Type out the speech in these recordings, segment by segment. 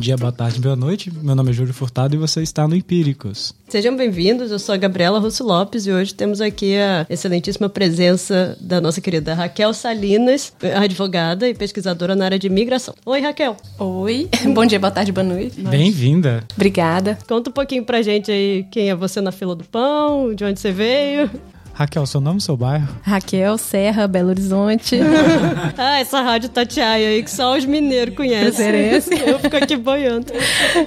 dia, boa tarde, boa noite. Meu nome é Júlio Furtado e você está no Empíricos. Sejam bem-vindos, eu sou a Gabriela Russo Lopes e hoje temos aqui a excelentíssima presença da nossa querida Raquel Salinas, advogada e pesquisadora na área de imigração. Oi, Raquel. Oi, bom dia, boa tarde, boa noite. Bem-vinda. Obrigada. Conta um pouquinho pra gente aí quem é você na fila do pão, de onde você veio. Raquel, seu nome e seu bairro? Raquel Serra, Belo Horizonte. ah, essa rádio Tatiaia aí que só os mineiros conhecem. Eu fico aqui boiando.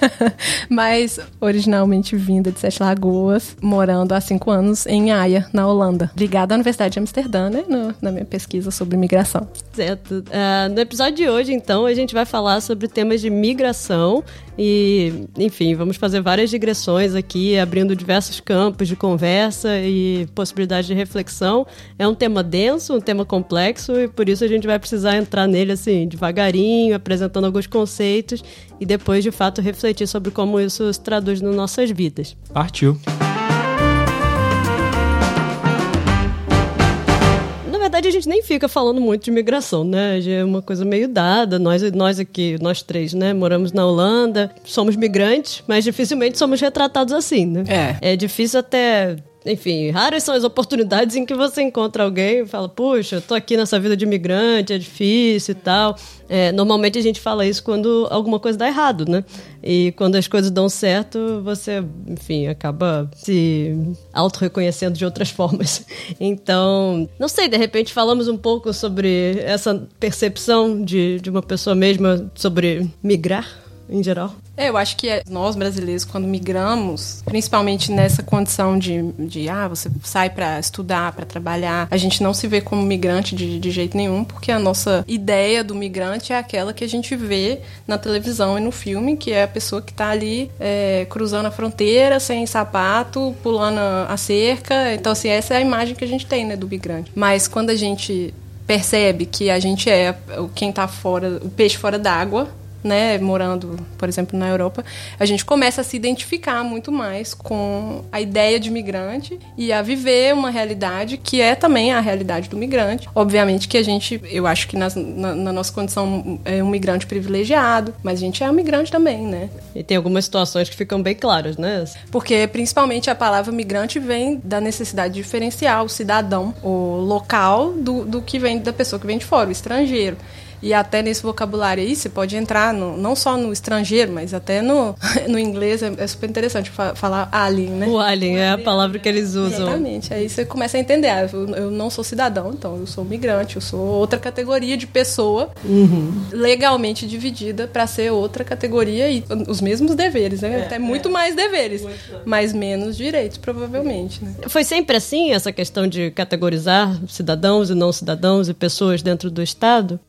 Mas originalmente vinda de Sete Lagoas, morando há cinco anos em Haia, na Holanda. Ligada à Universidade de Amsterdã, né? No, na minha pesquisa sobre migração. Certo. Uh, no episódio de hoje, então, a gente vai falar sobre temas de migração e, enfim, vamos fazer várias digressões aqui, abrindo diversos campos de conversa e possibilidades de reflexão. É um tema denso, um tema complexo, e por isso a gente vai precisar entrar nele assim, devagarinho, apresentando alguns conceitos e depois, de fato, refletir sobre como isso se traduz nas nossas vidas. Partiu! Verdade, a gente nem fica falando muito de migração, né? É uma coisa meio dada. Nós, nós aqui, nós três, né? Moramos na Holanda, somos migrantes, mas dificilmente somos retratados assim, né? É. É difícil até enfim, raras são as oportunidades em que você encontra alguém e fala, puxa, eu tô aqui nessa vida de imigrante, é difícil e tal. É, normalmente a gente fala isso quando alguma coisa dá errado, né? E quando as coisas dão certo, você, enfim, acaba se auto-reconhecendo de outras formas. Então, não sei, de repente falamos um pouco sobre essa percepção de, de uma pessoa mesma sobre migrar em geral. É, eu acho que é, nós brasileiros, quando migramos, principalmente nessa condição de, de ah, você sai para estudar, para trabalhar, a gente não se vê como migrante de, de jeito nenhum, porque a nossa ideia do migrante é aquela que a gente vê na televisão e no filme, que é a pessoa que está ali é, cruzando a fronteira, sem sapato, pulando a cerca. Então, assim, essa é a imagem que a gente tem, né, do migrante. Mas quando a gente percebe que a gente é quem está fora, o peixe fora d'água, né, morando, por exemplo, na Europa, a gente começa a se identificar muito mais com a ideia de migrante e a viver uma realidade que é também a realidade do migrante. Obviamente que a gente, eu acho que nas, na, na, nossa condição é um migrante privilegiado, mas a gente é um migrante também, né? E tem algumas situações que ficam bem claras, né? Porque principalmente a palavra migrante vem da necessidade de diferenciar o cidadão, o local, do, do que vem da pessoa que vem de fora, o estrangeiro. E até nesse vocabulário aí, você pode entrar no, não só no estrangeiro, mas até no, no inglês. É, é super interessante falar alien, né? O alien é a palavra que eles usam. Exatamente. Aí você começa a entender. Ah, eu, eu não sou cidadão, então eu sou migrante, eu sou outra categoria de pessoa uhum. legalmente dividida para ser outra categoria e os mesmos deveres, né? É, até muito é. mais deveres, muito. mas menos direitos, provavelmente. Né? Foi sempre assim essa questão de categorizar cidadãos e não cidadãos e pessoas dentro do Estado?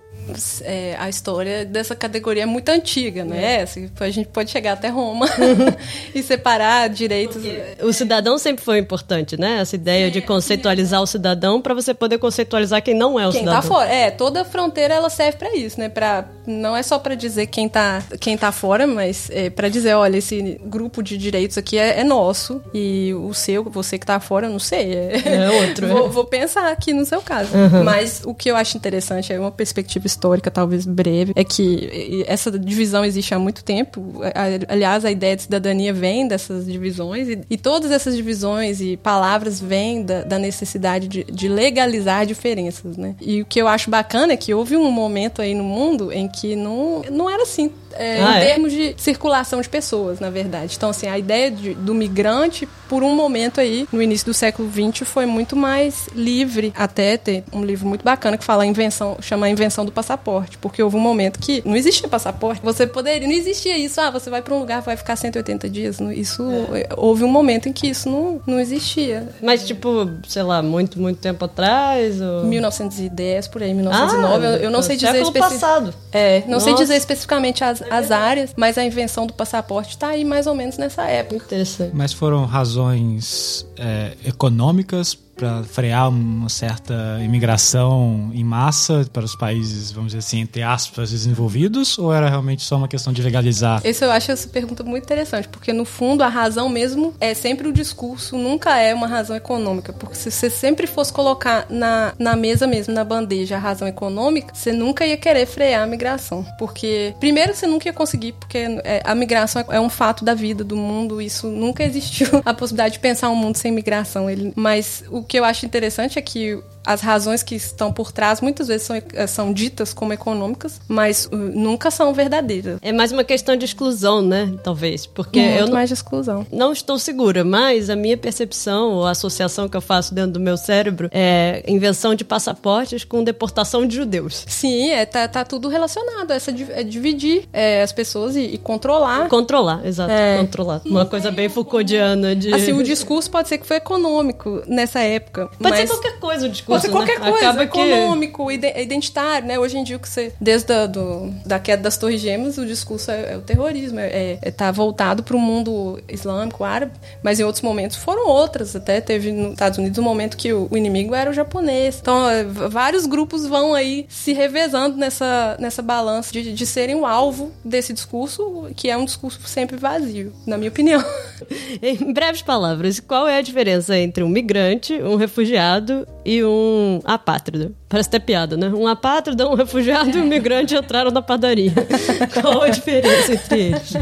É, a história dessa categoria é muito antiga, né? É. Assim, a gente pode chegar até Roma e separar direitos. Porque o cidadão sempre foi importante, né? Essa ideia de conceitualizar o cidadão para você poder conceitualizar quem não é o quem cidadão. Quem tá fora. É, toda fronteira ela serve para isso, né? Para não é só para dizer quem tá, quem tá fora, mas é para dizer, olha, esse grupo de direitos aqui é, é, nosso e o seu, você que tá fora, eu não sei. É, é outro. vou, vou, pensar aqui no seu caso. Uhum. Mas o que eu acho interessante é uma perspectiva histórica, talvez breve, é que essa divisão existe há muito tempo. Aliás, a ideia de cidadania vem dessas divisões e, e todas essas divisões e palavras vêm da, da necessidade de, de, legalizar diferenças, né? E o que eu acho bacana é que houve um momento aí no mundo em que não, não era assim é, ah, em é? termos de circulação de pessoas, na verdade. Então, assim, a ideia de, do migrante, por um momento aí, no início do século XX, foi muito mais livre. Até tem um livro muito bacana que fala a invenção, chama a invenção do passaporte, porque houve um momento que não existia passaporte. Você poderia, não existia isso, ah, você vai para um lugar, vai ficar 180 dias. Isso, é. houve um momento em que isso não, não existia. Mas, tipo, sei lá, muito, muito tempo atrás? Ou... 1910, por aí, 1909. Ah, eu, eu não sei dizer especificamente. passado. É, não Nossa. sei dizer especificamente as, as áreas, mas a invenção do passaporte está aí mais ou menos nessa época. Interessante. Mas foram razões é, econômicas para frear uma certa imigração em massa para os países, vamos dizer assim, entre aspas, desenvolvidos? Ou era realmente só uma questão de legalizar? Esse eu acho essa pergunta muito interessante, porque no fundo a razão mesmo é sempre o discurso, nunca é uma razão econômica. Porque se você sempre fosse colocar na, na mesa mesmo, na bandeja, a razão econômica, você nunca ia querer frear a migração. Porque, primeiro, você nunca ia conseguir, porque é, a migração é um fato da vida, do mundo, isso nunca existiu a possibilidade de pensar um mundo sem migração. Ele, mas o que eu acho interessante é que as razões que estão por trás muitas vezes são, eh, são ditas como econômicas, mas uh, nunca são verdadeiras. É mais uma questão de exclusão, né? Talvez. Porque Muito eu não, mais de exclusão. Não estou segura, mas a minha percepção, ou a associação que eu faço dentro do meu cérebro é invenção de passaportes com deportação de judeus. Sim, é, tá, tá tudo relacionado. Essa é dividir é, as pessoas e, e, controlar. Controlar, exato. É. Controlar. Uma coisa bem Foucauldiana de. Assim, o discurso pode ser que foi econômico nessa época. Pode mas... ser qualquer coisa o discurso Pode ser qualquer né? coisa, Acaba econômico, que... identitário, né? Hoje em dia, que você, desde a do, da queda das Torres Gêmeas, o discurso é, é o terrorismo, é, é tá voltado para o mundo islâmico, árabe, mas em outros momentos foram outras. Até teve nos Estados Unidos um momento que o, o inimigo era o japonês. Então, é, vários grupos vão aí se revezando nessa, nessa balança de, de serem o alvo desse discurso, que é um discurso sempre vazio, na minha opinião. em breves palavras, qual é a diferença entre um migrante, um refugiado e um apátrida. Parece até piada, né? Um apátrida, um refugiado e um migrante entraram na padaria. Qual a diferença entre eles?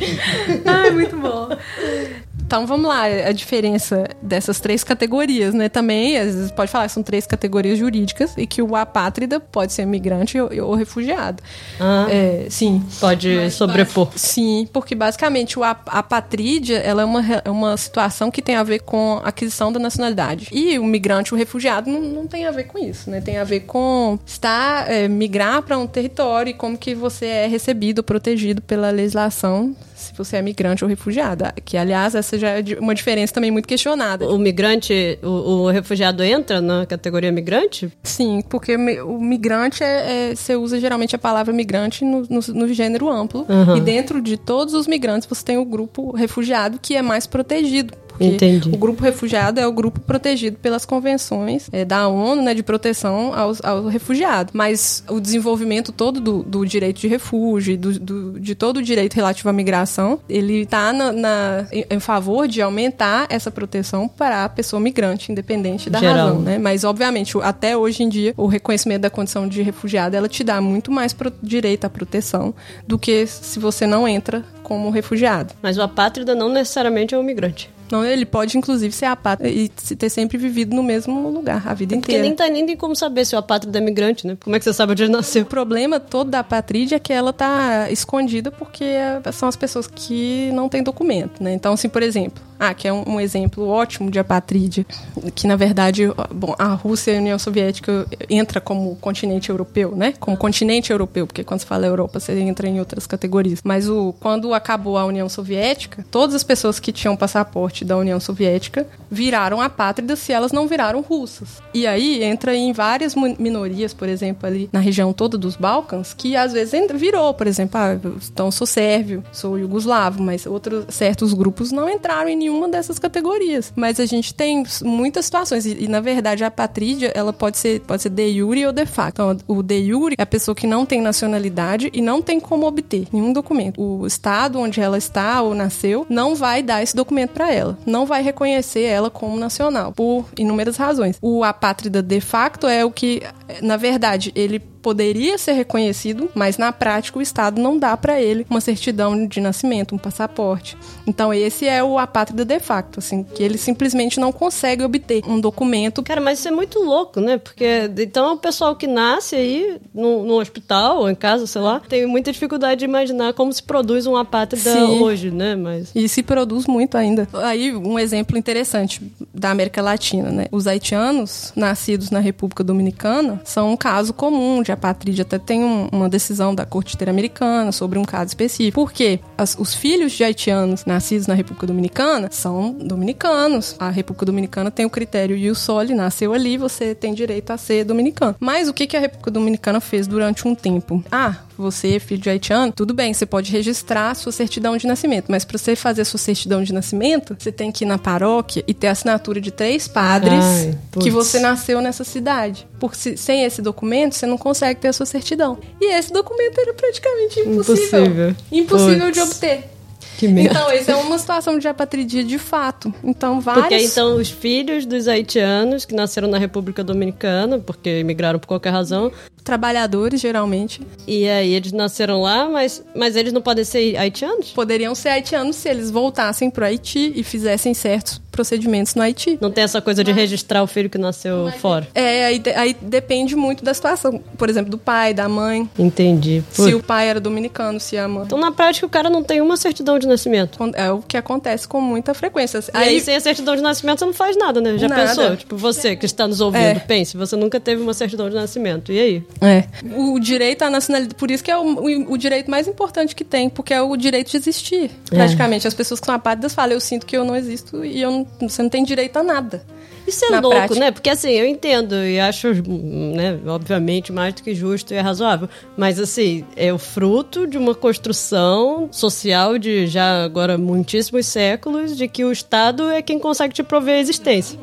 Ai, muito bom. Então vamos lá, a diferença dessas três categorias, né? Também, às vezes pode falar que são três categorias jurídicas e que o apátrida pode ser migrante ou, ou refugiado. Ah, é, sim. Pode Mas, sobrepor. Sim, porque basicamente o apatrídia ela é uma, é uma situação que tem a ver com a aquisição da nacionalidade. E o migrante, o refugiado, não, não tem a ver com isso, né? Tem a ver com estar, é, migrar para um território e como que você é recebido, protegido pela legislação se você é migrante ou refugiado. Que, aliás, essa já é uma diferença também muito questionada. O migrante, o, o refugiado entra na categoria migrante? Sim, porque o migrante é, é você usa geralmente a palavra migrante no, no, no gênero amplo. Uhum. E dentro de todos os migrantes você tem o grupo refugiado que é mais protegido porque Entendi. o grupo refugiado é o grupo protegido pelas convenções é, da ONU né, de proteção aos, ao refugiado. Mas o desenvolvimento todo do, do direito de refúgio, do, do, de todo o direito relativo à migração, ele está em favor de aumentar essa proteção para a pessoa migrante, independente da Geral. razão. Né? Mas, obviamente, até hoje em dia, o reconhecimento da condição de refugiado, ela te dá muito mais direito à proteção do que se você não entra como refugiado. Mas o apátrida não necessariamente é um migrante. Não, ele pode, inclusive, ser apátrida e ter sempre vivido no mesmo lugar a vida inteira. Porque nem, tá, nem tem como saber se o apátrida é migrante, né? Como é que você sabe onde ele nasceu? O problema todo da apátride é que ela tá escondida porque são as pessoas que não têm documento, né? Então, assim, por exemplo, ah, que é um, um exemplo ótimo de apátride, que na verdade, bom, a Rússia e a União Soviética entra como continente europeu, né? Como continente europeu, porque quando se fala Europa, você entra em outras categorias. Mas o, quando acabou a União Soviética, todas as pessoas que tinham passaporte da União Soviética viraram apátridas se elas não viraram russas. E aí entra em várias minorias, por exemplo, ali na região toda dos Balcãs, que às vezes virou, por exemplo, ah, então sou sérvio, sou iugoslavo, mas outros certos grupos não entraram em nenhuma dessas categorias. Mas a gente tem muitas situações e, e na verdade a apatrídia, ela pode ser pode ser de jure ou de facto. Então, o de jure é a pessoa que não tem nacionalidade e não tem como obter nenhum documento. O estado onde ela está ou nasceu não vai dar esse documento para ela, não vai reconhecer ela como nacional, por inúmeras razões. O apátrida de facto é o que, na verdade, ele poderia ser reconhecido, mas na prática o Estado não dá para ele uma certidão de nascimento, um passaporte. Então esse é o apátrida de facto, assim, que ele simplesmente não consegue obter um documento. Cara, mas isso é muito louco, né? Porque então o pessoal que nasce aí no, no hospital ou em casa, sei lá, tem muita dificuldade de imaginar como se produz um apátrida Sim. hoje, né? Mas e se produz muito ainda. Aí um exemplo interessante da América Latina, né? Os haitianos nascidos na República Dominicana são um caso comum de a apátride até tem um, uma decisão da Corte Interamericana sobre um caso específico. Porque as, os filhos de haitianos nascidos na República Dominicana são dominicanos. A República Dominicana tem o critério e o Soli nasceu ali, você tem direito a ser dominicano. Mas o que, que a República Dominicana fez durante um tempo? Ah, você é filho de haitiano, tudo bem, você pode registrar a sua certidão de nascimento, mas para você fazer sua certidão de nascimento, você tem que ir na paróquia e ter a assinatura de três padres Ai, que você nasceu nessa cidade. Porque se, sem esse documento, você não consegue ter a sua certidão. E esse documento era praticamente impossível. Impossível, impossível de obter. Que merda. Então, isso é uma situação de apatridia de fato. Então, vários... Porque então os filhos dos haitianos que nasceram na República Dominicana, porque imigraram por qualquer razão... Trabalhadores, geralmente. E aí eles nasceram lá, mas, mas eles não podem ser haitianos? Poderiam ser haitianos se eles voltassem para o Haiti e fizessem certos procedimentos no Haiti. Não tem essa coisa de registrar o filho que nasceu Mas, fora. É, aí, aí, depende muito da situação. Por exemplo, do pai, da mãe. Entendi. Se o pai era dominicano, se a mãe. Então, na prática, o cara não tem uma certidão de nascimento. É o que acontece com muita frequência. E aí, aí sem a certidão de nascimento, você não faz nada, né? Já nada. pensou? Tipo, você que está nos ouvindo, é. pense, você nunca teve uma certidão de nascimento. E aí? É. O direito à nacionalidade, por isso que é o, o, o direito mais importante que tem, porque é o direito de existir. É. Praticamente. As pessoas que são apátridas falam, eu sinto que eu não existo e eu não, você não tem direito a nada. Isso é louco, prática. né? Porque assim, eu entendo e acho, né, obviamente, mais do que justo e é razoável. Mas assim, é o fruto de uma construção social de já agora muitíssimos séculos de que o Estado é quem consegue te prover a existência.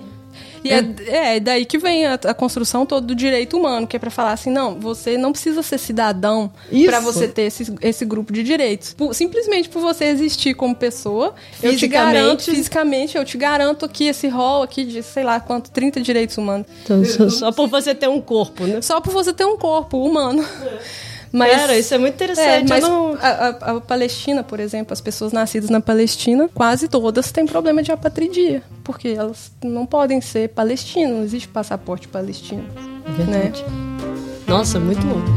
E é, é, é daí que vem a, a, construção toda do direito humano, que é para falar assim, não, você não precisa ser cidadão para você ter esse, esse grupo de direitos. Por, simplesmente por você existir como pessoa, eu te garanto, fisicamente, eu te garanto aqui esse rol aqui de, sei lá, quanto, 30 direitos humanos. Então, só, só por você ter um corpo, né? Só por você ter um corpo humano. É. Mas, Cara, isso é muito interessante. É, mas não... a, a, Palestina, por exemplo, as pessoas nascidas na Palestina, quase todas têm problema de apatridia. Porque elas não podem ser palestinas, não existe passaporte palestino. É verdade. Né? Nossa, muito louco.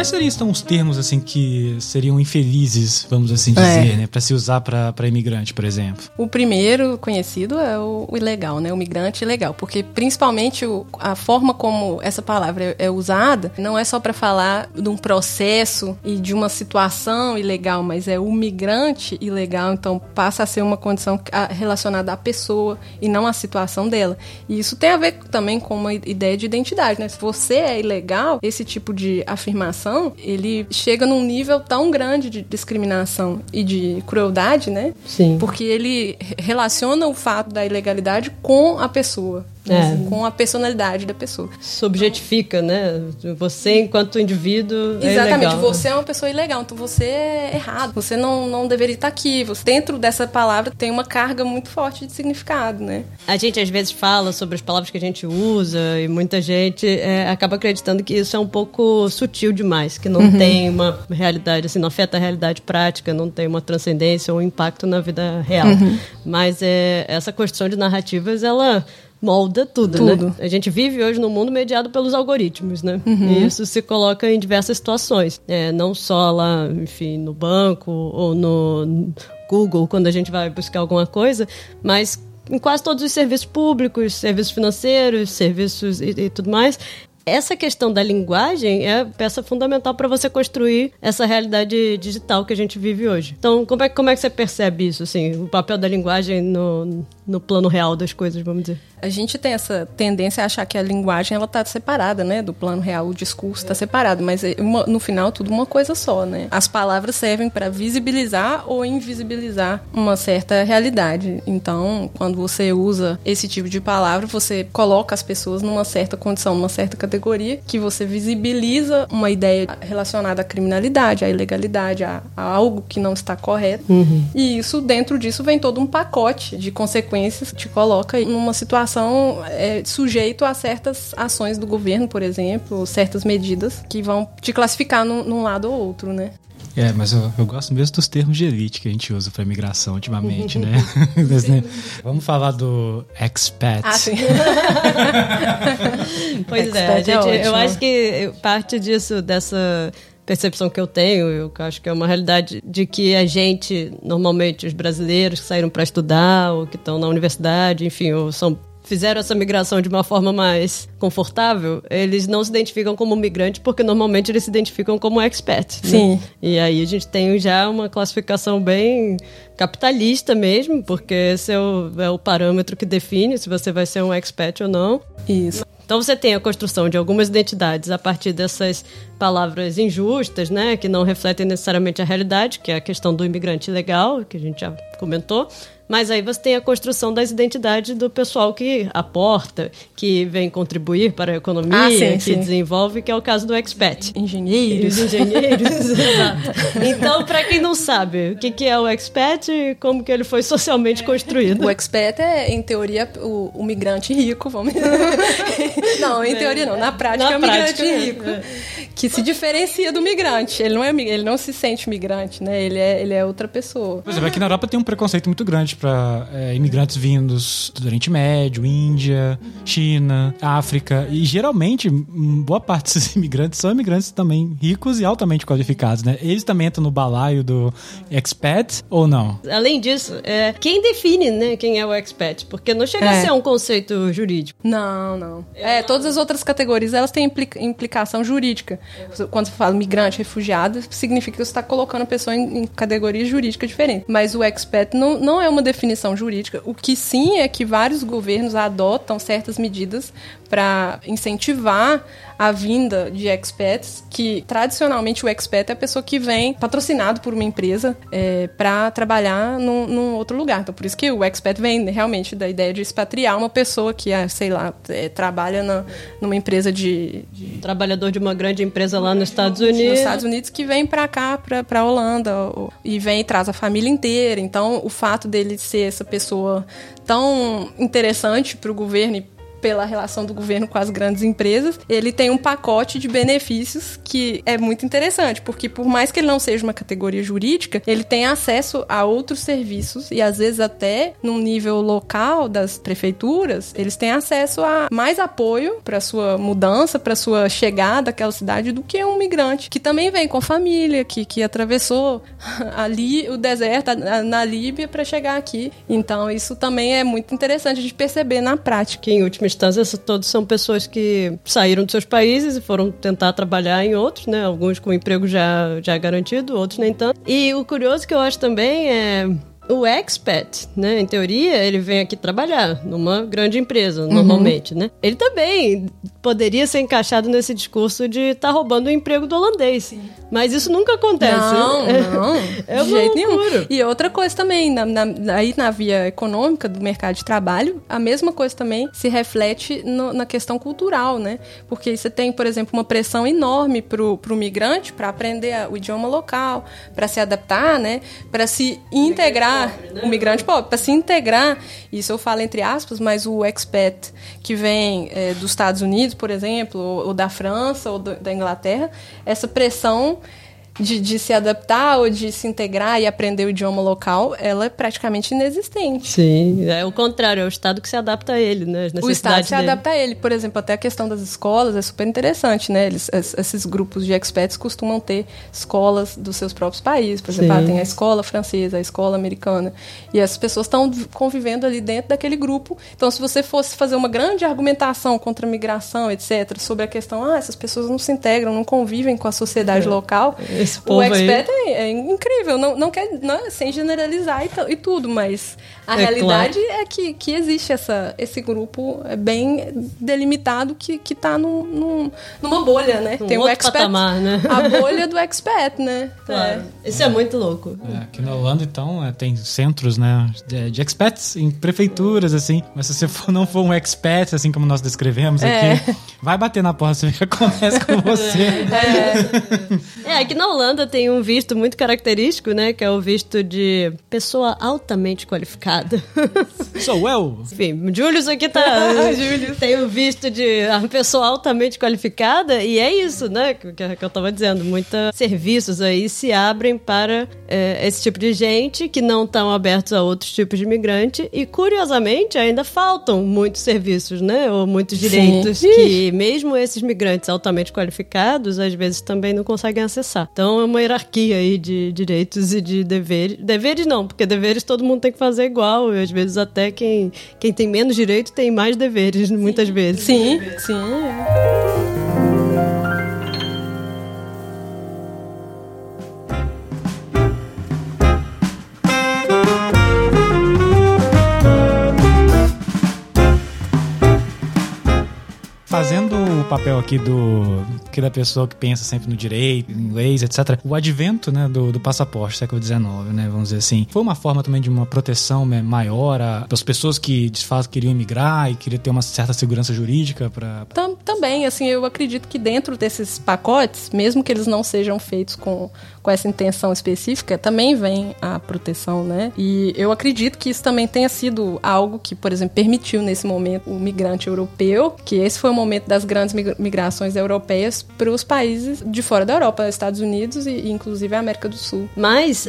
Quais seriam então, os termos assim que seriam infelizes, vamos assim dizer, é. né, para se usar para imigrante, por exemplo? O primeiro conhecido é o, o ilegal, né, o migrante ilegal, porque principalmente o, a forma como essa palavra é, é usada não é só para falar de um processo e de uma situação ilegal, mas é o migrante ilegal, então passa a ser uma condição relacionada à pessoa e não à situação dela. E isso tem a ver também com uma ideia de identidade, né? Se você é ilegal, esse tipo de afirmação ele chega num nível tão grande de discriminação e de crueldade, né? Sim. Porque ele relaciona o fato da ilegalidade com a pessoa. É. Com a personalidade da pessoa. Subjetifica, né? Você, enquanto indivíduo. É Exatamente, ilegal, você é uma pessoa ilegal, então você é errado, você não, não deveria estar aqui. Você, dentro dessa palavra tem uma carga muito forte de significado, né? A gente às vezes fala sobre as palavras que a gente usa e muita gente é, acaba acreditando que isso é um pouco sutil demais, que não uhum. tem uma realidade, assim, não afeta a realidade prática, não tem uma transcendência ou impacto na vida real. Uhum. Mas é, essa construção de narrativas, ela molda tudo, tudo, né? A gente vive hoje num mundo mediado pelos algoritmos, né? Uhum. E isso se coloca em diversas situações. É, não só lá, enfim, no banco ou no Google, quando a gente vai buscar alguma coisa, mas em quase todos os serviços públicos, serviços financeiros, serviços e, e tudo mais, essa questão da linguagem é peça fundamental para você construir essa realidade digital que a gente vive hoje. Então, como é, como é que você percebe isso, assim, o papel da linguagem no, no plano real das coisas, vamos dizer? A gente tem essa tendência a achar que a linguagem ela está separada, né, do plano real, o discurso está separado, mas é uma, no final tudo uma coisa só, né? As palavras servem para visibilizar ou invisibilizar uma certa realidade. Então, quando você usa esse tipo de palavra, você coloca as pessoas numa certa condição, numa certa categoria, que você visibiliza uma ideia relacionada à criminalidade, à ilegalidade, a, a algo que não está correto. Uhum. E isso dentro disso vem todo um pacote de consequências que te coloca numa situação situação é, sujeito a certas ações do governo, por exemplo, certas medidas que vão te classificar num, num lado ou outro, né? É, mas eu, eu, gosto mesmo dos termos de elite que a gente usa para migração ultimamente, né? Vamos falar do expat. Ah, sim. pois é, expat é, gente, eu acho que parte disso, dessa percepção que eu tenho, eu acho que é uma realidade de que a gente, normalmente os brasileiros que saíram para estudar ou que estão na universidade, enfim, ou são fizeram essa migração de uma forma mais confortável, eles não se identificam como migrante porque normalmente eles se identificam como expat. Né? Sim. E aí a gente tem já uma classificação bem capitalista mesmo, porque esse é o, é o parâmetro que define se você vai ser um expat ou não. Isso. Então você tem a construção de algumas identidades a partir dessas palavras injustas, né, que não refletem necessariamente a realidade, que é a questão do imigrante legal, que a gente já comentou, mas aí você tem a construção das identidades do pessoal que aporta, que vem contribuir para a economia, ah, sim, que sim. desenvolve, que é o caso do expat. Engenheiros. Os engenheiros, exato. Então, para quem não sabe, o que é o expat e como que ele foi socialmente construído? O expat é, em teoria, o, o migrante rico, vamos Não, em teoria não. Na prática Na é o migrante prática, rico. É. Que se diferencia do migrante. Ele não, é, ele não se sente migrante, né? Ele é, ele é outra pessoa. Por exemplo, aqui na Europa tem um preconceito muito grande para é, imigrantes vindos do Oriente Médio, Índia, China, África. E geralmente, boa parte desses imigrantes são imigrantes também ricos e altamente qualificados, né? Eles também entram no balaio do expat ou não? Além disso, é, quem define né, quem é o expat? Porque não chega é. a ser um conceito jurídico. Não, não. É, todas as outras categorias elas têm implicação jurídica. Quando você fala migrante, refugiado, significa que você está colocando a pessoa em, em categorias jurídicas diferentes. Mas o expat não, não é uma definição jurídica. O que sim é que vários governos adotam certas medidas para incentivar a vinda de expats, que tradicionalmente o expat é a pessoa que vem patrocinado por uma empresa é, para trabalhar num, num, outro lugar. Então, por isso que o expat vem realmente da ideia de expatriar uma pessoa que, é, sei lá, é, trabalha na, numa empresa de, de, Trabalhador de uma grande empresa lá nos Estados Unidos. Nos Estados Unidos que vem para cá, para a Holanda, e vem e traz a família inteira. Então, o fato dele ser essa pessoa tão interessante para o governo e pela relação do governo com as grandes empresas, ele tem um pacote de benefícios que é muito interessante, porque por mais que ele não seja uma categoria jurídica, ele tem acesso a outros serviços e às vezes até num nível local das prefeituras, eles têm acesso a mais apoio para sua mudança, para sua chegada àquela cidade do que um migrante que também vem com família, que, que atravessou ali o deserto na Líbia para chegar aqui. Então isso também é muito interessante de perceber na prática. Em última instância, todos são pessoas que saíram de seus países e foram tentar trabalhar em outros, né? Alguns com emprego já, já garantido, outros nem tanto. E o curioso que eu acho também é o expat, né, em teoria, ele vem aqui trabalhar numa grande empresa, normalmente, uhum. né? Ele também poderia ser encaixado nesse discurso de estar tá roubando o emprego do holandês. Sim. Mas isso nunca acontece. Não, não. é de jeito nenhum. E outra coisa também, na, na, aí na via econômica do mercado de trabalho, a mesma coisa também se reflete no, na questão cultural, né? Porque você tem, por exemplo, uma pressão enorme pro, pro migrante para aprender o idioma local, para se adaptar, né? Para se integrar pobre, né? o migrante pobre, para se integrar, isso eu falo entre aspas, mas o expat que vem é, dos Estados Unidos, por exemplo, ou, ou da França ou do, da Inglaterra, essa pressão de, de, se adaptar ou de se integrar e aprender o idioma local, ela é praticamente inexistente. Sim, é o contrário, é o Estado que se adapta a ele, né? o Estado se dele. adapta a ele. Por exemplo, até a questão das escolas é super interessante, né? Eles, esses grupos de experts costumam ter escolas dos seus próprios países. Por exemplo, ah, tem a escola francesa, a escola americana. E as pessoas estão convivendo ali dentro daquele grupo. Então, se você fosse fazer uma grande argumentação contra a migração, etc., sobre a questão, ah, essas pessoas não se integram, não convivem com a sociedade é. local. Esse esse povo o expert é, é, incrível, não, não quer, não, é sem generalizar e, e tudo, mas a é realidade claro. é que, que existe essa, esse grupo bem delimitado que, que tá num, num, numa bolha, né? Um Tem o expert, patamar, né? a bolha do expert, né? Claro. É. Isso é muito louco. É, aqui na Holanda, então, é, tem centros, né, de, de experts em prefeituras, assim, mas se você for, não for um expert, assim como nós descrevemos aqui, vai bater na porta, você vê que acontece com você. É. é, aqui na Holanda tem um visto muito característico, né, que é o visto de pessoa altamente qualificada. Sou eu. Enfim, Julius aqui tá. Julius. Tem o visto de uma pessoa altamente qualificada e é isso, né? Que, que eu tava dizendo. Muitos serviços aí se abrem para é, esse tipo de gente que não estão abertos a outros tipos de imigrante e, curiosamente, ainda faltam muitos serviços, né? Ou muitos direitos Sim. que, mesmo esses migrantes altamente qualificados, às vezes também não conseguem acessar. Então é uma hierarquia aí de direitos e de deveres. Deveres não, porque deveres todo mundo tem que fazer igual. E às vezes até quem, quem tem menos direito tem mais deveres, sim. muitas vezes. Sim, sim. Papel aqui do que da pessoa que pensa sempre no direito, leis, etc. O advento né, do, do passaporte século XIX, né, vamos dizer assim, foi uma forma também de uma proteção né, maior das pessoas que de fato queriam emigrar e queriam ter uma certa segurança jurídica para. Também, assim, eu acredito que dentro desses pacotes, mesmo que eles não sejam feitos com com essa intenção específica, também vem a proteção, né? E eu acredito que isso também tenha sido algo que, por exemplo, permitiu nesse momento o migrante europeu, que esse foi o momento das grandes migrações europeias para os países de fora da Europa, Estados Unidos e inclusive a América do Sul. Mas,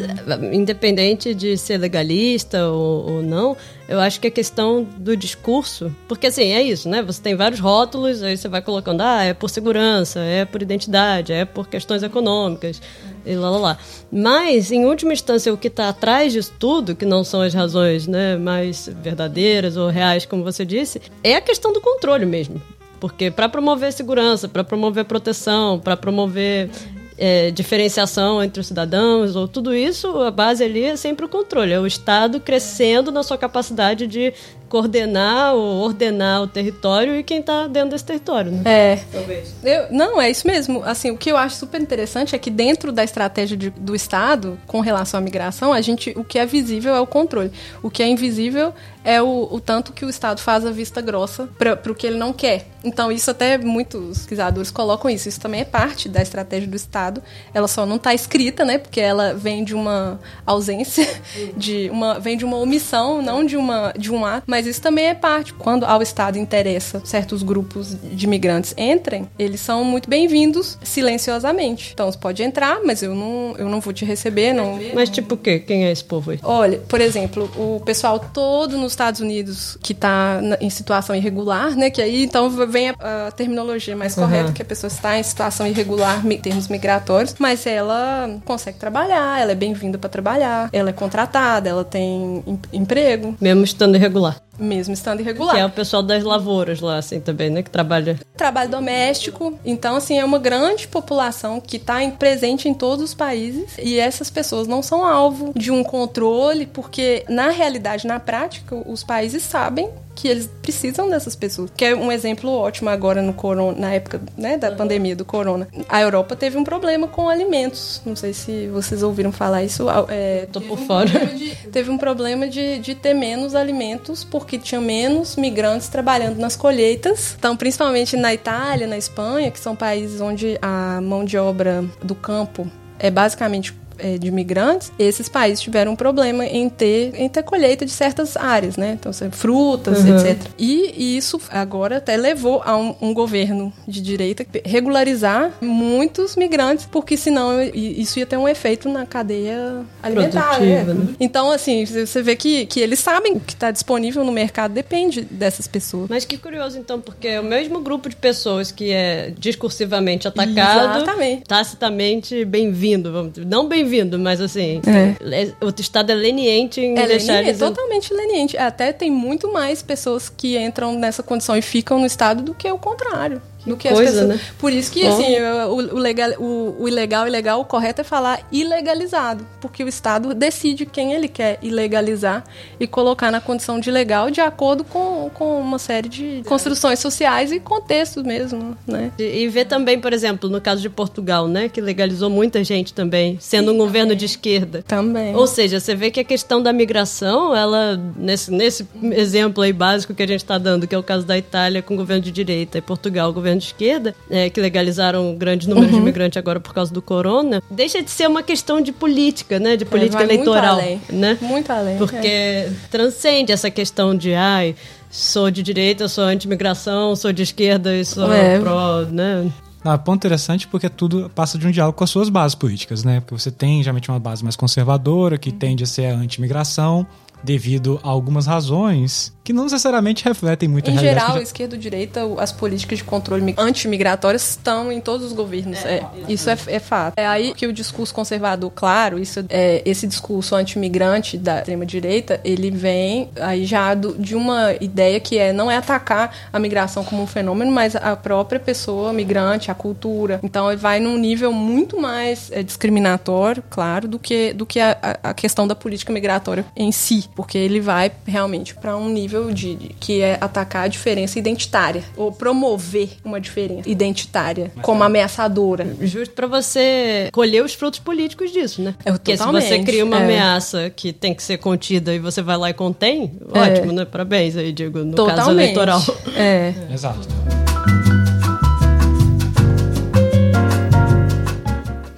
independente de ser legalista ou, ou não, eu acho que a questão do discurso, porque assim, é isso, né? Você tem vários rótulos, aí você vai colocando, ah, é por segurança, é por identidade, é por questões econômicas, e lá, lá, lá. Mas, em última instância, o que está atrás disso tudo, que não são as razões né, mais verdadeiras ou reais, como você disse, é a questão do controle mesmo. Porque para promover segurança, para promover proteção, para promover é, diferenciação entre os cidadãos, ou tudo isso, a base ali é sempre o controle. É o Estado crescendo na sua capacidade de coordenar ou ordenar o território e quem está dentro desse território, né? É. Talvez. Eu, não, é isso mesmo. Assim, o que eu acho super interessante é que dentro da estratégia de, do Estado com relação à migração, a gente, o que é visível é o controle. O que é invisível é o, o tanto que o Estado faz a vista grossa para o que ele não quer. Então, isso até muitos pesquisadores colocam isso. Isso também é parte da estratégia do Estado. Ela só não está escrita, né? Porque ela vem de uma ausência, de uma, vem de uma omissão, não de, uma, de um ato. Mas isso também é parte. Quando ao Estado interessa certos grupos de imigrantes entrem, eles são muito bem-vindos silenciosamente. Então, você pode entrar, mas eu não, eu não vou te receber. Não... Mas tipo o quê? Quem é esse povo aí? Olha, por exemplo, o pessoal todo nos Estados Unidos que está em situação irregular, né? Que aí então vem a, a terminologia mais uhum. correta, que a pessoa está em situação irregular em termos migratórios, mas ela consegue trabalhar, ela é bem-vinda para trabalhar, ela é contratada, ela tem em, emprego. Mesmo estando irregular mesmo estando irregular. Que é o pessoal das lavouras lá, assim, também, né? Que trabalha. Trabalho doméstico. Então, assim, é uma grande população que está presente em todos os países e essas pessoas não são alvo de um controle, porque na realidade, na prática, os países sabem que eles precisam dessas pessoas. Que é um exemplo ótimo agora no corona, na época né, da uhum. pandemia do corona. A Europa teve um problema com alimentos. Não sei se vocês ouviram falar isso. É, Tô por fora. Um de, teve um problema de, de ter menos alimentos porque tinha menos migrantes trabalhando nas colheitas. Então, principalmente na Itália, na Espanha, que são países onde a mão de obra do campo é basicamente é, de migrantes, esses países tiveram um problema em ter, em ter colheita de certas áreas, né? Então, frutas, uhum. etc. E, isso agora até levou a um, um, governo de direita regularizar muitos migrantes, porque senão isso ia ter um efeito na cadeia alimentar. Né? né? Então, assim, você vê que, que eles sabem que está disponível no mercado depende dessas pessoas. Mas que curioso, então, porque é o mesmo grupo de pessoas que é discursivamente atacado, Exatamente. tacitamente bem-vindo, vamos dizer. Não bem-vindo vindo, mas assim, é. é. o Estado é leniente em é deixar leniente, eles... É totalmente leniente. Até tem muito mais pessoas que entram nessa condição e ficam no Estado do que o contrário do que coisa, as pessoas. Né? Por isso que, assim, o, o, legal, o, o ilegal, ilegal, o correto é falar ilegalizado, porque o Estado decide quem ele quer ilegalizar e colocar na condição de legal de acordo com, com uma série de construções sociais e contextos mesmo, né? E, e ver também, por exemplo, no caso de Portugal, né, que legalizou muita gente também, sendo Sim, um também. governo de esquerda. Também. Ou seja, você vê que a questão da migração, ela, nesse, nesse exemplo aí básico que a gente está dando, que é o caso da Itália com o governo de direita e Portugal, governo governo de esquerda, é, que legalizaram um grande número uhum. de imigrantes agora por causa do corona, deixa de ser uma questão de política, né? De política é, eleitoral. Muito além. Né? Muito além. Porque é. transcende essa questão de ai, sou de direita, sou anti-imigração, sou de esquerda e sou é. pró, né? Ah, ponto interessante porque tudo passa de um diálogo com as suas bases políticas, né? Porque você tem geralmente uma base mais conservadora, que tende a ser a anti-imigração, devido a algumas razões que não necessariamente refletem muito em a realidade. Em geral, já... esquerda-direita, as políticas de controle antimigratórias estão em todos os governos. É, é isso é, é, fato. É aí que o discurso conservador, claro, isso, é, esse discurso antimigrante da extrema-direita, ele vem aí já do, de uma ideia que é não é atacar a migração como um fenômeno, mas a própria pessoa migrante, a cultura. Então, ele vai num nível muito mais é, discriminatório, claro, do que, do que a, a questão da política migratória em si, porque ele vai realmente para um nível nível de, de, que é atacar a diferença identitária ou promover uma diferença identitária Mas como tá. ameaçadora. Justo para você colher os frutos políticos disso, né? É, Porque se você cria uma é. ameaça que tem que ser contida e você vai lá e contém, é. ótimo, né? Parabéns aí, digo, no totalmente. caso eleitoral. É. Exato.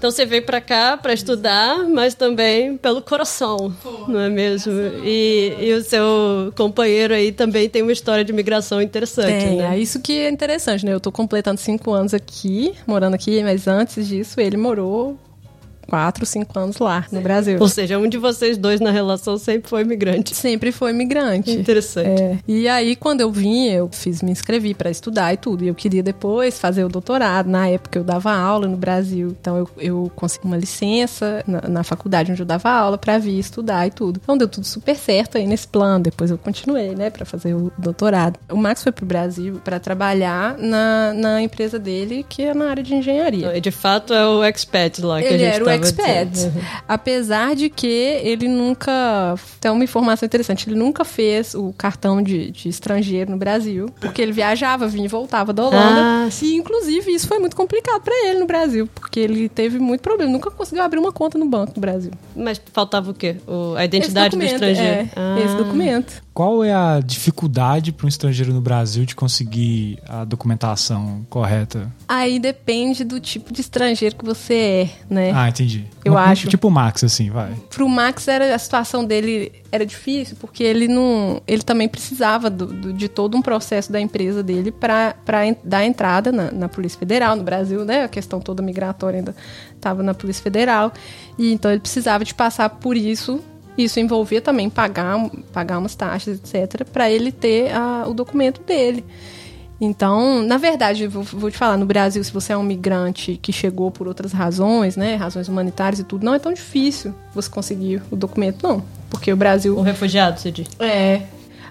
Então você veio para cá para estudar, mas também pelo coração, não é mesmo? E, e, o seu companheiro aí também tem uma história de migração interessante, tem, né? É isso que é interessante, né? Eu tô completando cinco anos aqui, morando aqui, mas antes disso ele morou quatro, cinco anos lá no Brasil. Ou seja, um de vocês dois na relação sempre foi imigrante. Sempre foi imigrante. Interessante. É. E aí, quando eu vim, eu fiz, me inscrevi para estudar e tudo. E eu queria depois fazer o doutorado. Na época eu dava aula no Brasil. Então eu, eu consegui uma licença na, na faculdade onde eu dava aula para vir estudar e tudo. Então deu tudo super certo aí nesse plano. Depois eu continuei, né, para fazer o doutorado. O Max foi pro Brasil para trabalhar na, na empresa dele, que é na área de engenharia. De fato é o expat lá que Ele a gente era expert. Uhum. Apesar de que ele nunca. Tem uma informação interessante: ele nunca fez o cartão de, de estrangeiro no Brasil, porque ele viajava, vinha e voltava da Holanda. Ah, e, inclusive, isso foi muito complicado para ele no Brasil, porque ele teve muito problema. Nunca conseguiu abrir uma conta no banco no Brasil. Mas faltava o quê? O, a identidade do estrangeiro? É, ah. esse documento. Qual é a dificuldade para um estrangeiro no Brasil de conseguir a documentação correta? Aí depende do tipo de estrangeiro que você é, né? Ah, entendi. Eu acho. Tipo o Max, assim, vai. Pro Max, era, a situação dele era difícil, porque ele não. Ele também precisava do, do, de todo um processo da empresa dele para dar entrada na, na, Polícia Federal, no Brasil, né? A questão toda migratória ainda estava na Polícia Federal. E então ele precisava de passar por isso isso envolvia também pagar, pagar umas taxas, etc., para ele ter a, o documento dele. Então, na verdade, vou, vou, te falar, no Brasil, se você é um migrante que chegou por outras razões, né, razões humanitárias e tudo, não é tão difícil você conseguir o documento, não. Porque o Brasil. O refugiado, você diz? É.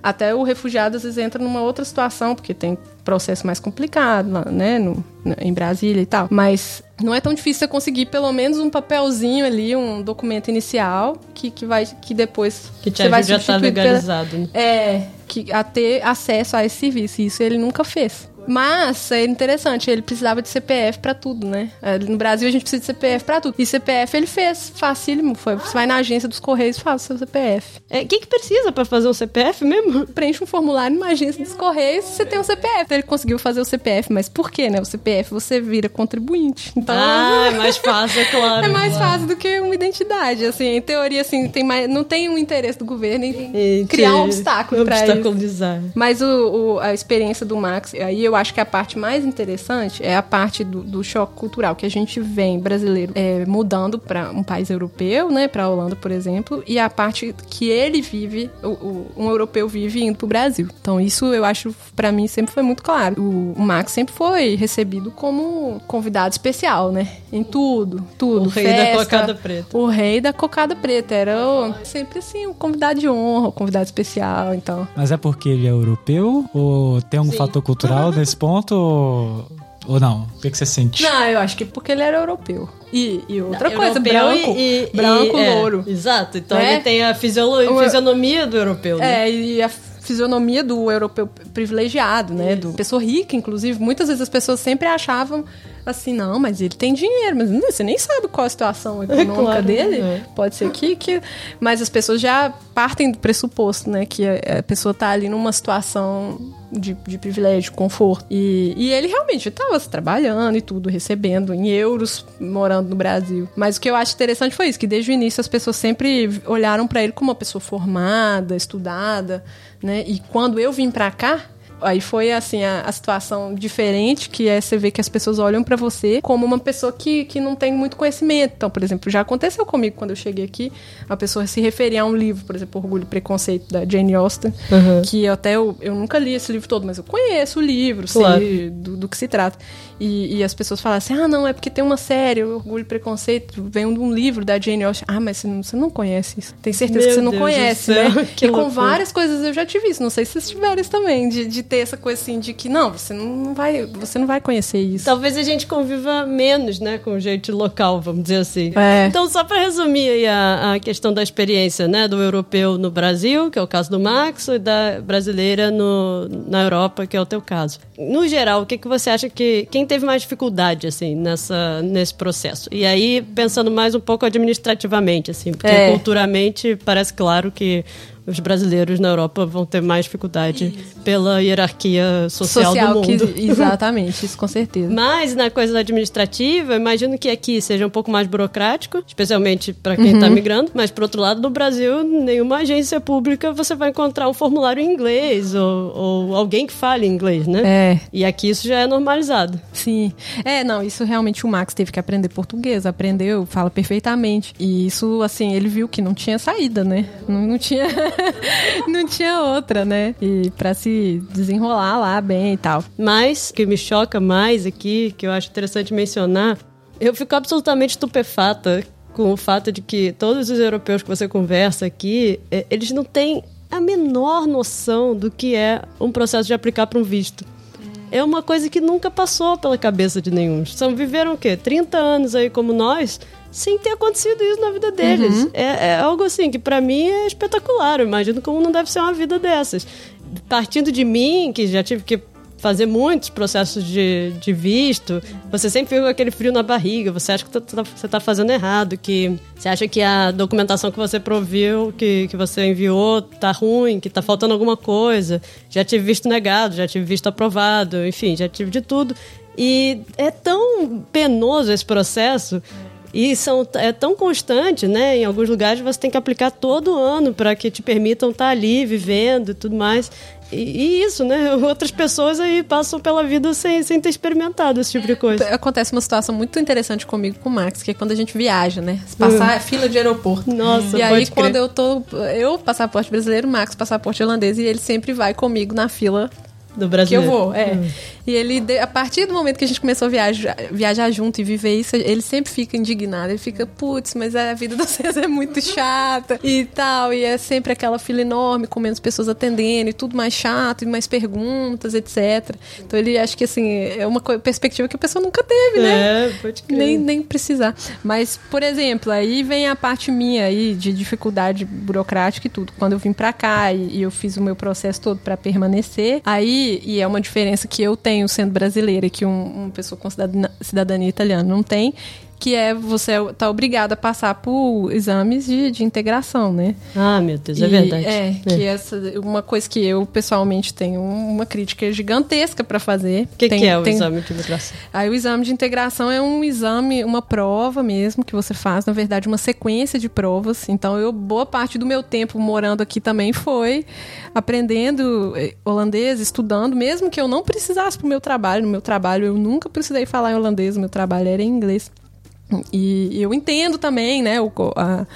Até o refugiado às vezes entra numa outra situação, porque tem processo mais complicado, né, no, em Brasília e tal. Mas não é tão difícil você conseguir pelo menos um papelzinho ali, um documento inicial que, que vai que depois que te você vai já tá legalizado. Pela, né? É, que a ter acesso a esse serviço. Isso ele nunca fez. Mas é interessante, ele precisava de CPF para tudo, né? É, no Brasil a gente precisa de CPF para tudo. E CPF ele fez, facílimo. Foi, você vai na agência dos Correios e faz o seu CPF. O é, que, que precisa para fazer um CPF mesmo? Preenche um formulário numa agência dos Correios você tem um CPF. Ele conseguiu fazer o CPF, mas por quê, né? O CPF você vira contribuinte. Então, ah, é mais fácil, é claro. É mais fácil do que uma identidade. Assim, em teoria, assim, tem mais, não tem um interesse do governo em criar um obstáculo para obstaculizar. Mas o, o, a experiência do Max, aí eu eu acho que a parte mais interessante é a parte do, do choque cultural que a gente vem brasileiro é, mudando para um país europeu, né, para a Holanda, por exemplo, e a parte que ele vive, o, o, um europeu vive indo para o Brasil. Então isso eu acho para mim sempre foi muito claro. O, o, Max sempre foi recebido como convidado especial, né, em tudo, tudo. O rei festa, da cocada preta. O rei da cocada preta era o, sempre assim um convidado de honra, um convidado especial, então. Mas é porque ele é europeu ou tem algum Sim. fator cultural nesse ponto? Ou não? O que, que você sente? Não, eu acho que porque ele era europeu. E, e outra não, coisa, branco. E, e, branco, e, louro. É, exato. Então é? ele tem a fisionomia do europeu, né? É, e a fisionomia do europeu privilegiado, né? Do pessoa rica, inclusive. Muitas vezes as pessoas sempre achavam assim, não, mas ele tem dinheiro, mas você nem sabe qual a situação econômica é claro, dele. É. Pode ser que, que. Mas as pessoas já partem do pressuposto, né? Que a pessoa tá ali numa situação de, de privilégio, conforto. E, e ele realmente estava trabalhando e tudo, recebendo em euros, morando no Brasil. Mas o que eu acho interessante foi isso, que desde o início as pessoas sempre olharam para ele como uma pessoa formada, estudada, né? E quando eu vim para cá, Aí foi, assim, a, a situação diferente, que é você ver que as pessoas olham para você como uma pessoa que, que não tem muito conhecimento. Então, por exemplo, já aconteceu comigo quando eu cheguei aqui, a pessoa se referia a um livro, por exemplo, Orgulho e Preconceito, da Jane Austen, uhum. que até eu, eu nunca li esse livro todo, mas eu conheço o livro, claro. sei do, do que se trata. E, e, as pessoas falam assim: ah, não, é porque tem uma série, Orgulho e Preconceito, vem de um livro da Jane Austen. Ah, mas você não, conhece isso. Tem certeza Meu que você não Deus conhece, né? Que e loucura. com várias coisas eu já tive isso. Não sei se vocês tiveram isso também, de, de ter essa coisa assim, de que não, você não vai, você não vai conhecer isso. Talvez a gente conviva menos, né, com gente local, vamos dizer assim. É. Então, só para resumir a, a questão da experiência, né, do europeu no Brasil, que é o caso do Max, e da brasileira no, na Europa, que é o teu caso. No geral, o que, que você acha que quem teve mais dificuldade, assim, nessa, nesse processo? E aí, pensando mais um pouco administrativamente, assim, porque é. culturalmente parece claro que os brasileiros na Europa vão ter mais dificuldade isso. pela hierarquia social, social do mundo. Que, exatamente, isso com certeza. Mas na coisa administrativa, imagino que aqui seja um pouco mais burocrático, especialmente para quem está uhum. migrando. Mas, por outro lado, no Brasil, nenhuma agência pública você vai encontrar um formulário em inglês ou, ou alguém que fale inglês, né? É. E aqui isso já é normalizado. Sim. É, não, isso realmente o Max teve que aprender português, aprendeu, fala perfeitamente. E isso, assim, ele viu que não tinha saída, né? Não, não tinha. não tinha outra, né? E para se desenrolar lá bem e tal. Mas o que me choca mais aqui, que eu acho interessante mencionar, eu fico absolutamente estupefata com o fato de que todos os europeus que você conversa aqui, é, eles não têm a menor noção do que é um processo de aplicar para um visto. É uma coisa que nunca passou pela cabeça de nenhum. São viveram o quê? 30 anos aí como nós, sem ter acontecido isso na vida deles. Uhum. É, é, algo assim que para mim é espetacular. Eu imagino como não deve ser uma vida dessas. Partindo de mim, que já tive que fazer muitos processos de, de visto, você sempre fica com aquele frio na barriga, você acha que tá, tá, você está fazendo errado, que você acha que a documentação que você proviu, que, que você enviou, tá ruim, que tá faltando alguma coisa. Já tive visto negado, já tive visto aprovado, enfim, já tive de tudo. E é tão penoso esse processo e são, é tão constante, né? Em alguns lugares você tem que aplicar todo ano para que te permitam estar tá ali vivendo e tudo mais. E, e, isso, né? Outras pessoas aí passam pela vida sem, sem ter experimentado esse tipo de coisa. Acontece uma situação muito interessante comigo com o Max, que é quando a gente viaja, né? Passar uhum. fila de aeroporto. Nossa, E aí, quando eu tô. Eu, passaporte brasileiro, Max, passaporte holandês, e ele sempre vai comigo na fila do Brasil. Que eu vou, é. Hum. E ele, a partir do momento que a gente começou a viajar, viajar junto e viver isso, ele sempre fica indignado. Ele fica, putz, mas a vida de vocês é muito chata e tal. E é sempre aquela fila enorme, com menos pessoas atendendo e tudo mais chato, e mais perguntas, etc. Então ele acha que, assim, é uma perspectiva que a pessoa nunca teve, né? É, pode crer. Nem, nem precisar. Mas, por exemplo, aí vem a parte minha aí de dificuldade burocrática e tudo. Quando eu vim pra cá e, e eu fiz o meu processo todo para permanecer, aí, e é uma diferença que eu tenho sendo brasileira que um, uma pessoa com cidadania italiana não tem que é você tá obrigado a passar por exames de, de integração, né? Ah, meu Deus, é verdade. É, é, que essa uma coisa que eu pessoalmente tenho uma crítica gigantesca para fazer. O que, que, é o tem, exame de integração? Aí o exame de integração é um exame, uma prova mesmo que você faz, na verdade, uma sequência de provas. Então, eu boa parte do meu tempo morando aqui também foi aprendendo eh, holandês, estudando, mesmo que eu não precisasse para o meu trabalho. No meu trabalho eu nunca precisei falar em holandês, o meu trabalho era em inglês. E eu entendo também, né, o, a,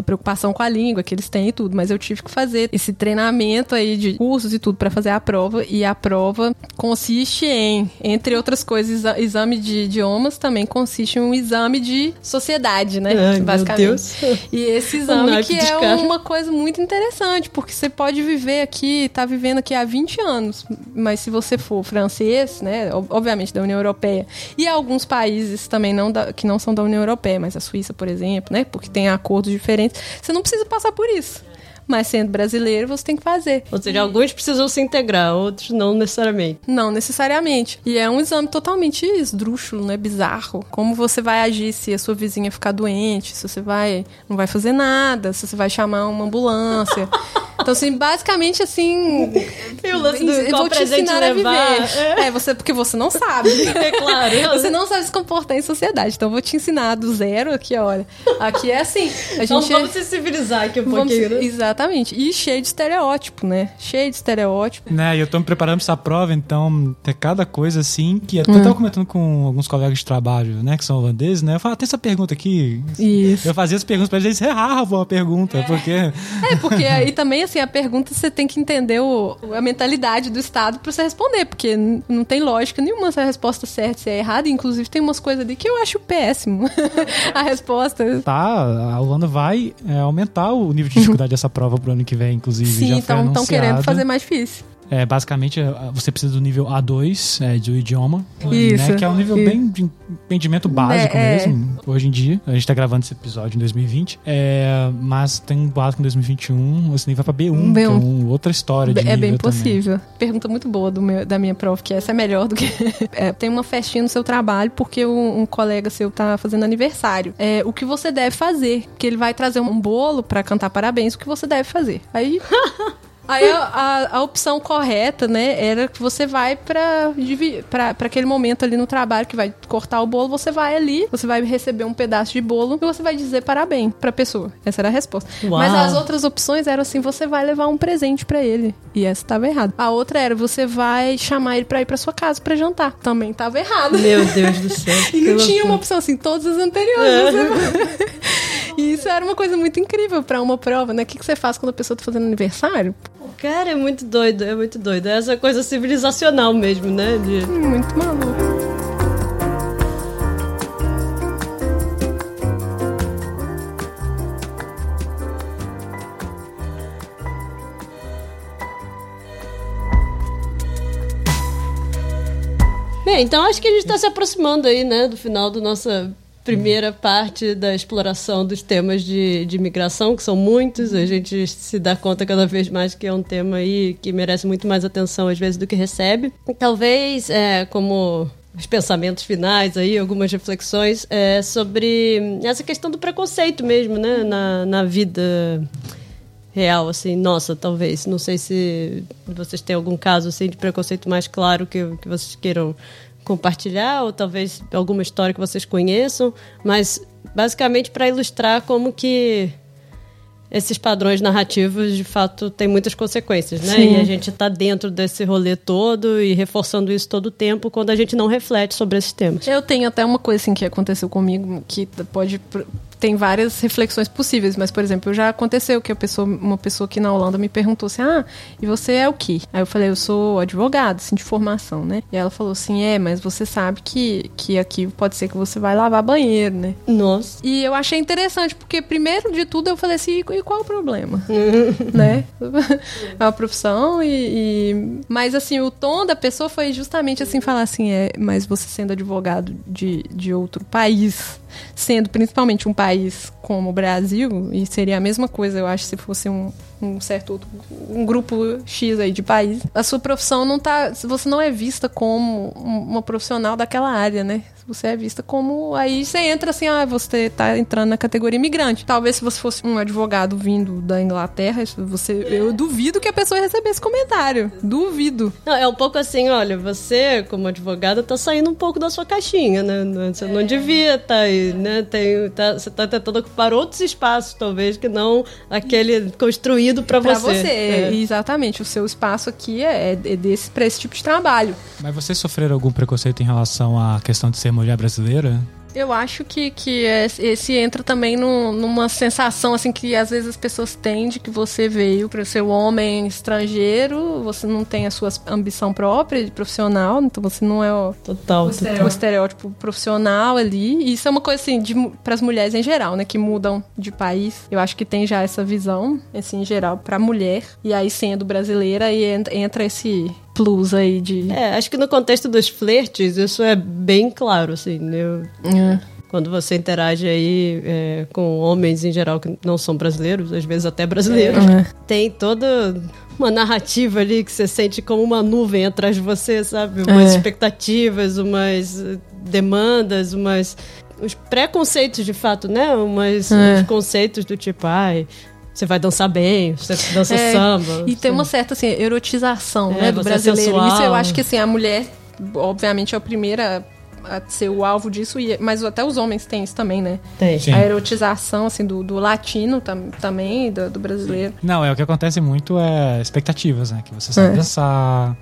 a preocupação com a língua que eles têm e tudo, mas eu tive que fazer esse treinamento aí de cursos e tudo para fazer a prova e a prova consiste em, entre outras coisas, exame de idiomas também consiste em um exame de sociedade, né, Ai, basicamente. Meu Deus. E esse exame que é uma coisa muito interessante, porque você pode viver aqui, tá vivendo aqui há 20 anos, mas se você for francês, né, obviamente da União Europeia, e alguns países também não da, que não são da União Europeia, mas a Suíça, por exemplo, né, porque tem acordos diferentes você não precisa passar por isso. Mas sendo brasileiro, você tem que fazer. Ou seja, alguns precisam se integrar, outros não necessariamente. Não necessariamente. E é um exame totalmente esdrúxulo, né? Bizarro. Como você vai agir se a sua vizinha ficar doente, se você vai não vai fazer nada, se você vai chamar uma ambulância. Então, assim, basicamente, assim. O lance do qual vou te ensinar a viver. É. é. você, porque você não sabe. É claro. Você não sabe se comportar em sociedade. Então eu vou te ensinar do zero aqui, olha. Aqui é assim. A então, gente então vamos é... se civilizar aqui um vamos pouquinho. Né? Exatamente. E cheio de estereótipo, né? Cheio de estereótipo. Né, e eu tô me preparando pra essa prova, então tem cada coisa assim que até hum. tava comentando com alguns colegas de trabalho, né, que são holandeses, né? Eu falo, ah, tem essa pergunta aqui. Isso. Eu fazia as perguntas pra eles, eles erravam a pergunta, é. porque... É, porque aí também, assim, a pergunta você tem que entender o, a mentalidade do Estado pra você responder, porque não tem lógica nenhuma se a resposta certa se é errada, inclusive tem umas coisas ali que eu acho péssimo a resposta. Tá, a Holanda vai é, aumentar o nível de dificuldade dessa prova pro ano que vem, inclusive. Sim, estão querendo fazer mais difícil. É, basicamente, é, você precisa do nível A2 é, do idioma, né, isso, né, que é um nível bem de entendimento básico é, mesmo, hoje em dia. A gente tá gravando esse episódio em 2020, é, mas tem um básico em 2021, esse nível vai pra B1, B1. que é um, outra história de É bem possível. Também. Pergunta muito boa do meu, da minha prof, que essa é melhor do que... É, tem uma festinha no seu trabalho porque um, um, colega seu tá fazendo aniversário. É, o que você deve fazer? Que ele vai trazer um bolo para cantar parabéns, o que você deve fazer? Aí... Aí a, a, a, opção correta, né, era que você vai pra, pra, pra aquele momento ali no trabalho que vai cortar o bolo, você vai ali, você vai receber um pedaço de bolo e você vai dizer parabéns pra pessoa. Essa era a resposta. Uau. Mas as outras opções eram assim, você vai levar um presente para ele. E essa tava errada. A outra era, você vai chamar ele pra ir pra sua casa pra jantar. Também tava errado. Meu Deus do céu. e não tinha uma opção assim, todas as anteriores. É. e isso era uma coisa muito incrível para uma prova, né? O que, que você faz quando a pessoa tá fazendo aniversário? Cara, é muito doido, é muito doido. É essa coisa civilizacional mesmo, né? De... Muito maluco. Bem, então acho que a gente está se aproximando aí, né, do final do nossa primeira parte da exploração dos temas de, de migração, que são muitos, a gente se dá conta cada vez mais que é um tema aí que merece muito mais atenção às vezes do que recebe. Talvez, é, como os pensamentos finais aí, algumas reflexões é, sobre essa questão do preconceito mesmo, né, na, na vida real, assim, nossa, talvez. Não sei se vocês têm algum caso assim de preconceito mais claro que, que vocês queiram compartilhar, ou talvez alguma história que vocês conheçam, mas basicamente para ilustrar como que esses padrões narrativos de fato têm muitas consequências, né? Sim. E a gente está dentro desse rolê todo e reforçando isso todo o tempo quando a gente não reflete sobre esses temas. Eu tenho até uma coisa assim que aconteceu comigo que pode tem várias reflexões possíveis, mas, por exemplo, já aconteceu que pessoa, uma pessoa aqui na Holanda me perguntou assim: Ah, e você é o quê? Aí eu falei, eu sou advogado, assim, de formação, né? E ela falou assim: É, mas você sabe que, que aqui pode ser que você vai lavar banheiro, né? Nossa. E eu achei interessante, porque primeiro de tudo eu falei assim: e qual o problema? né? É uma profissão e, e, Mas assim, o tom da pessoa foi justamente assim: falar assim, é, mas você sendo advogado de, de outro país sendo principalmente um país como o Brasil, e seria a mesma coisa, eu acho, se fosse um, um certo outro, um grupo X aí de país, a sua profissão não tá, você não é vista como uma profissional daquela área, né? Você é vista como aí você entra assim, ah, você tá entrando na categoria imigrante. Talvez se você fosse um advogado vindo da Inglaterra, você eu duvido que a pessoa recebesse esse comentário. Duvido. Não, é um pouco assim, olha, você como advogada tá saindo um pouco da sua caixinha, né? Você é. não devia estar tá aí, né? Tem, tá, você tá tentando ocupar outros espaços, talvez, que não aquele construído definido para você. você. É. Exatamente. O seu espaço aqui é, é desse para esse tipo de trabalho. Mas vocês sofreram algum preconceito em relação à questão de ser mulher brasileira? Eu acho que, que esse entra também no, numa sensação assim que às vezes as pessoas têm de que você veio para ser um homem estrangeiro, você não tem a sua ambição própria de profissional, então você não é o, total, o, total. o estereótipo profissional ali. E isso é uma coisa assim para as mulheres em geral, né, que mudam de país. Eu acho que tem já essa visão, assim, em geral, para mulher. E aí sendo brasileira aí entra esse plus aí de. É, acho que no contexto dos flertes, isso é bem claro, assim, né? É. Quando você interage aí é, com homens em geral que não são brasileiros, às vezes até brasileiros, é. tem toda uma narrativa ali que você sente como uma nuvem atrás de você, sabe? Umas é. expectativas, umas demandas, umas. Os preconceitos, de fato, né? Umas, é. Uns conceitos do tipo, ai, você vai dançar bem, você dança é, samba. E tem uma certa assim, erotização é, né, do é brasileiro. É Isso eu acho que assim, a mulher, obviamente, é a primeira a ser o alvo disso, mas até os homens têm isso também, né? Tem. Sim. A erotização, assim, do, do latino tam, também, do, do, brasileiro. Não, é o que acontece muito é expectativas, né? Que você sabe é. dançar,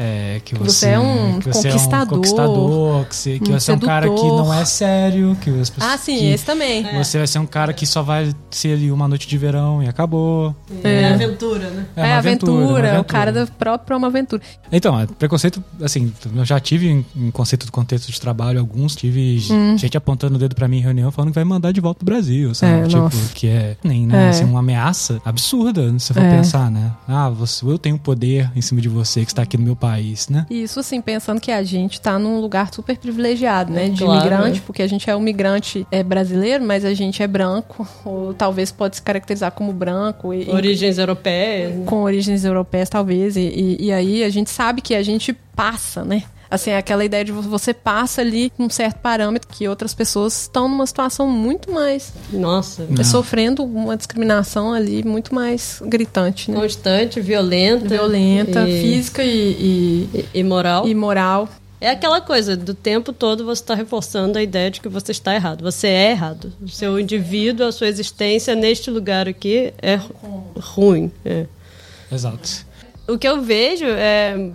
é, que você, você, é um que você conquistador. É um conquistador, que você, que um você é um cara que não é sério. Que as pessoas, ah, sim, que esse também. Você vai ser um cara que só vai ser ali uma noite de verão e acabou. É, é aventura, né? É, é aventura, aventura, é o cara da própria uma aventura. Então, é, preconceito, assim, eu já tive em, em conceito do contexto de trabalho alguns, tive hum. gente apontando o dedo pra mim em reunião falando que vai mandar de volta pro Brasil, sabe? tipo, nossa. que é nem, né? Assim, uma ameaça absurda, se for pensar, né? Ah, você, eu tenho poder em cima de você que está aqui no meu país país, né? Isso, assim, pensando que a gente está num lugar super privilegiado, né? De claro, imigrante, é. porque a gente é um migrante é, brasileiro, mas a gente é branco, ou talvez pode se caracterizar como branco. E, origens europeias. Né? Com origens europeias, talvez. E, e, e aí a gente sabe que a gente passa, né? Assim, aquela ideia de você passa ali um certo parâmetro que outras pessoas estão numa situação muito mais. Nossa. Não. Sofrendo uma discriminação ali muito mais gritante, né? Constante, violenta. Violenta, e... física e, e, e moral. E moral. É aquela coisa, do tempo todo você está reforçando a ideia de que você está errado. Você é errado. O seu indivíduo, a sua existência neste lugar aqui é ruim. É. Exato. O que eu vejo é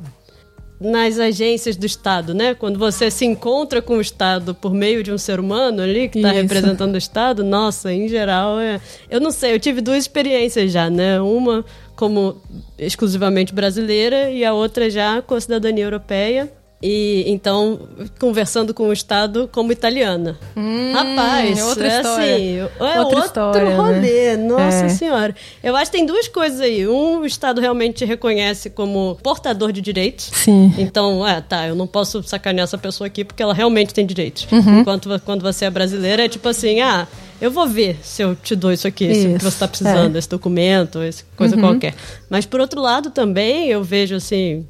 nas agências do Estado, né? Quando você se encontra com o Estado por meio de um ser humano ali que está representando o Estado, nossa, em geral é. Eu não sei, eu tive duas experiências já, né? Uma como exclusivamente brasileira e a outra já com a cidadania europeia. E então, conversando com o Estado como italiana. Hum, Rapaz, é outra é história. assim, é outra outro história, né? rolê. Né? Nossa é. Senhora. Eu acho que tem duas coisas aí. Um, o Estado realmente te reconhece como portador de direitos. Sim. Então, é, tá, eu não posso sacanear essa pessoa aqui porque ela realmente tem direitos. Uhum. Enquanto quando você é brasileira, é tipo assim, ah, eu vou ver se eu te dou isso aqui, isso. que você está precisando, é. esse documento, essa coisa uhum. qualquer. Mas por outro lado também eu vejo assim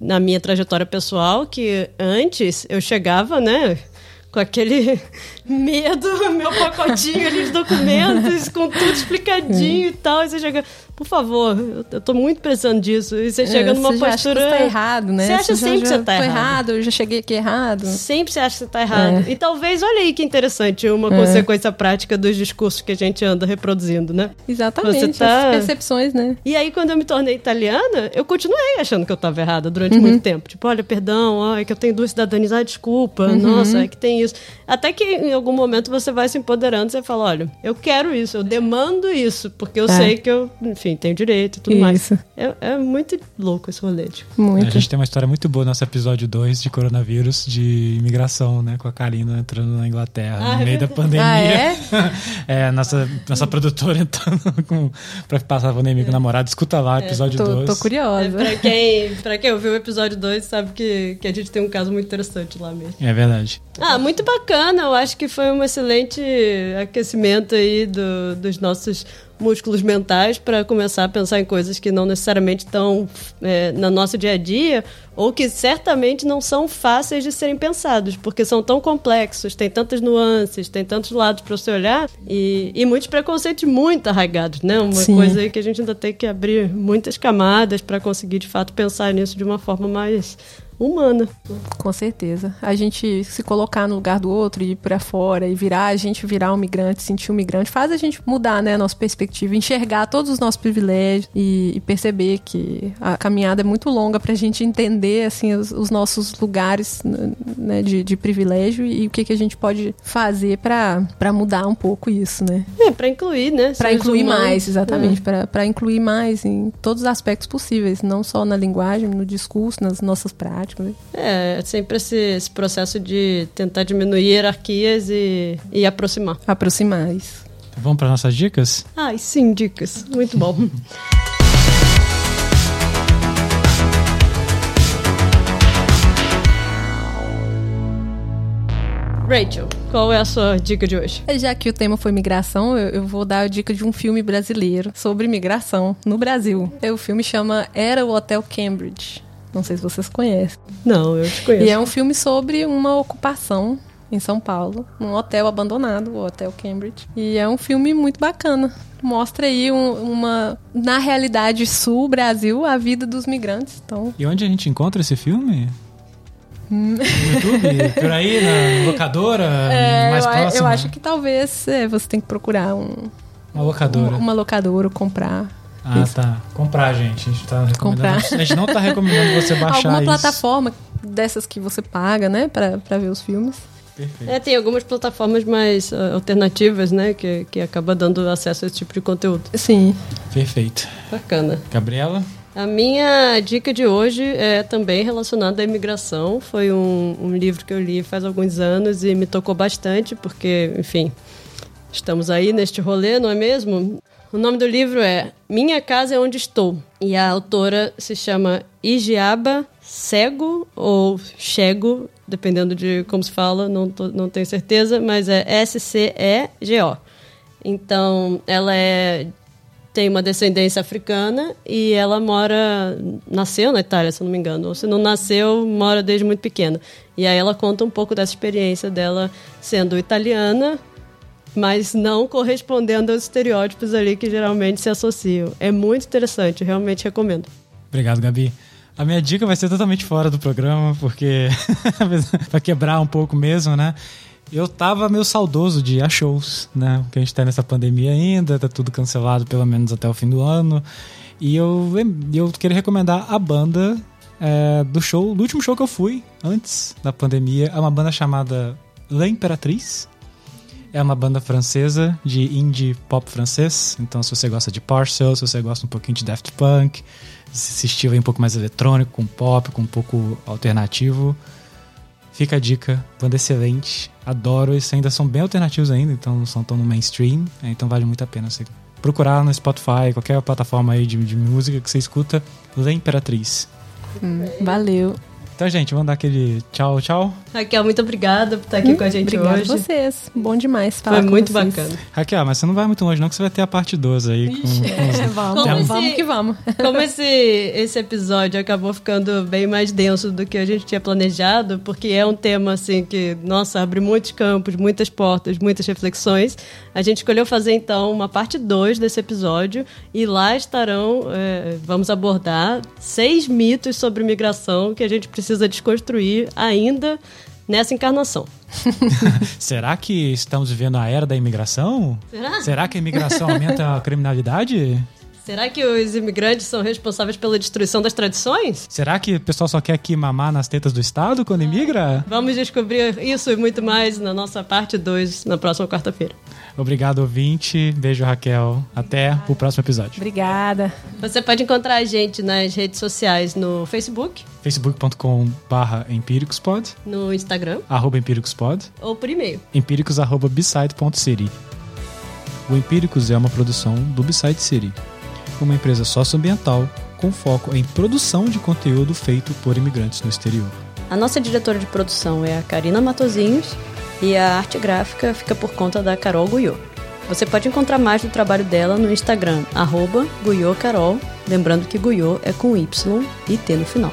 na minha trajetória pessoal que antes eu chegava, né, com aquele medo, meu pacotinho ali de documentos, com tudo explicadinho e tal, e você chega, por favor, eu tô muito precisando disso. E você é, chega numa você postura. Acha que você tá errado, né? Você acha você sempre que você tá errado. errado. Eu já cheguei aqui errado. Sempre você acha que você tá errado. É. E talvez, olha aí que interessante, uma é. consequência prática dos discursos que a gente anda reproduzindo, né? Exatamente. Você tá... As percepções, né? E aí, quando eu me tornei italiana, eu continuei achando que eu tava errada durante uhum. muito tempo. Tipo, olha, perdão, ó, é que eu tenho duas cidadanias, ah, desculpa, uhum. nossa, é que tem isso. Até que em algum momento você vai se empoderando, você fala, olha, eu quero isso, eu demando isso, porque eu é. sei que eu, enfim, tenho direito tudo Isso. mais. É, é, muito louco esse rolê. Tipo. Muito. A gente tem uma história muito boa no nosso episódio 2 de coronavírus, de imigração, né? Com a Karina entrando na Inglaterra ah, no é meio da pandemia. Ah, é? é, nossa, nossa produtora entrando com, pra passar a pandemia com o namorado. Escuta lá, é, episódio 2. tô, tô, curiosa. É, pra, quem, pra quem ouviu o episódio 2, sabe que, que a gente tem um caso muito interessante lá mesmo. É verdade. Ah, muito bacana. Eu acho que foi um excelente aquecimento aí do, dos nossos músculos mentais para começar a pensar em coisas que não necessariamente estão é, no nosso dia a dia ou que certamente não são fáceis de serem pensados, porque são tão complexos, tem tantas nuances, tem tantos lados para você olhar e, e muitos preconceitos muito arraigados, né? Uma Sim. coisa aí que a gente ainda tem que abrir muitas camadas para conseguir de fato pensar nisso de uma forma mais humana. Com certeza. A gente se colocar no lugar do outro e ir para fora e virar, a gente virar um migrante, sentir um migrante, faz a gente mudar, né, a nossa perspectiva, enxergar todos os nossos privilégios e, e perceber que a caminhada é muito longa para a gente entender, assim, os, os nossos lugares né, de, de, privilégio e o que, que a gente pode fazer para mudar um pouco isso, né? É, para incluir, né? Para incluir humanos. mais, exatamente. É. Para incluir mais em todos os aspectos possíveis, não só na linguagem, no discurso, nas nossas práticas Né? É, sempre esse, esse, processo de tentar diminuir hierarquias e, e aproximar. Aproximar, isso. Vamos para nossas dicas? Ai, sim, dicas. Muito bom. Rachel, qual é a sua dica de hoje? Já que o tema foi migração, eu, eu, vou dar a dica de um filme brasileiro sobre migração no Brasil. O filme chama Era o Hotel Cambridge. Não sei se vocês conhecem. Não, eu te conheço. E é um filme sobre uma ocupação em São Paulo, num hotel abandonado, o Hotel Cambridge. E é um filme muito bacana. Mostra aí um, uma, na realidade sul, Brasil, a vida dos migrantes. Então... E onde a gente encontra esse filme? No YouTube? Por aí, na locadora? É, mais eu, próxima? Eu acho que talvez é, você tem que procurar um, uma locadora. Uma, uma locadora, comprar. Ah, Isso. tá. Comprar, gente. A gente tá recomendando. Comprar. A gente não tá recomendando você baixar Alguma isso. plataforma dessas que você paga, né, pra, pra ver os filmes. Perfeito. É, tem algumas plataformas mais uh, alternativas, né, que, que acaba dando acesso a esse tipo de conteúdo. Sim. Perfeito. Bacana. Gabriela? A minha dica de hoje é também relacionada à imigração. Foi um, um livro que eu li faz alguns anos e me tocou bastante, porque, enfim, estamos aí neste rolê, não é mesmo? O nome do livro é Minha Casa é Onde Estou. E a autora se chama Igiaba Cego ou Chego, dependendo de como se fala, não, tô, não tenho certeza, mas é S-C-E-G-O. Então, ela é, tem uma descendência africana e ela mora. Nasceu na Itália, se não me engano. Ou se não nasceu, mora desde muito pequena. E aí ela conta um pouco dessa experiência dela sendo italiana, mas não correspondendo aos estereótipos ali que geralmente se associam. É muito interessante, realmente recomendo. Obrigado, Gabi. A minha dica vai ser totalmente fora do programa, porque para quebrar um pouco mesmo, né? Eu tava meio saudoso de ir a shows, né? Porque a gente tá nessa pandemia ainda, tá tudo cancelado pelo menos até o fim do ano. E eu, eu queria recomendar a banda é, do show, do último show que eu fui antes da pandemia. É uma banda chamada La Imperatriz. É uma banda francesa de indie pop francês. Então, se você gosta de Parcel, se você gosta um pouquinho de Daft Punk, esse estilo aí um pouco mais eletrônico, com pop, com um pouco alternativo, fica a dica. Banda excelente. Adoro. Eles ainda são bem alternativos ainda, então não são tão no mainstream. É, então vale muito a pena você procurar no Spotify, qualquer plataforma aí de, de música que você escuta. La Imperatriz. Hum, valeu. Então, gente, vamos dar aquele tchau, tchau. Raquel, muito obrigada por estar aqui hum, com a gente obrigada hoje. Obrigada vocês. Bom demais falar Foi muito vocês. bacana. Raquel, mas você não vai muito longe não, que você vai ter a parte 12 aí. Com, com... vamos, vamos, vamos que vamos. Como esse, esse episódio acabou ficando bem mais denso do que a gente tinha planejado, porque é um tema, assim, que, nossa, abre muitos campos, muitas portas, muitas reflexões, a gente escolheu fazer, então, uma parte 2 desse episódio e lá estarão, é, vamos abordar seis mitos sobre migração que a gente precisa desconstruir ainda nessa encarnação. Será que estamos vivendo a era da imigração? Será? Será que a imigração aumenta a criminalidade? Será que os imigrantes são responsáveis pela destruição das tradições? Será que o pessoal só quer aqui mamar nas tetas do Estado quando imigra? Vamos descobrir isso e muito mais na nossa parte 2, na próxima quarta-feira. Obrigado, ouvinte. Beijo, Raquel. Até o próximo episódio. Obrigada. Você pode encontrar a gente nas redes sociais no Facebook. facebook.com barra empíricospod. No Instagram. Arroba empíricospod. Ou por e-mail. empíricos arroba. O Empíricos é uma produção do Beside City uma empresa socioambiental com foco em produção de conteúdo feito por imigrantes no exterior. A nossa diretora de produção é a Karina Matozinhos e a arte gráfica fica por conta da Carol Guyô. Você pode encontrar mais do trabalho dela no Instagram, arroba Lembrando que Guyô é com Y e T no final.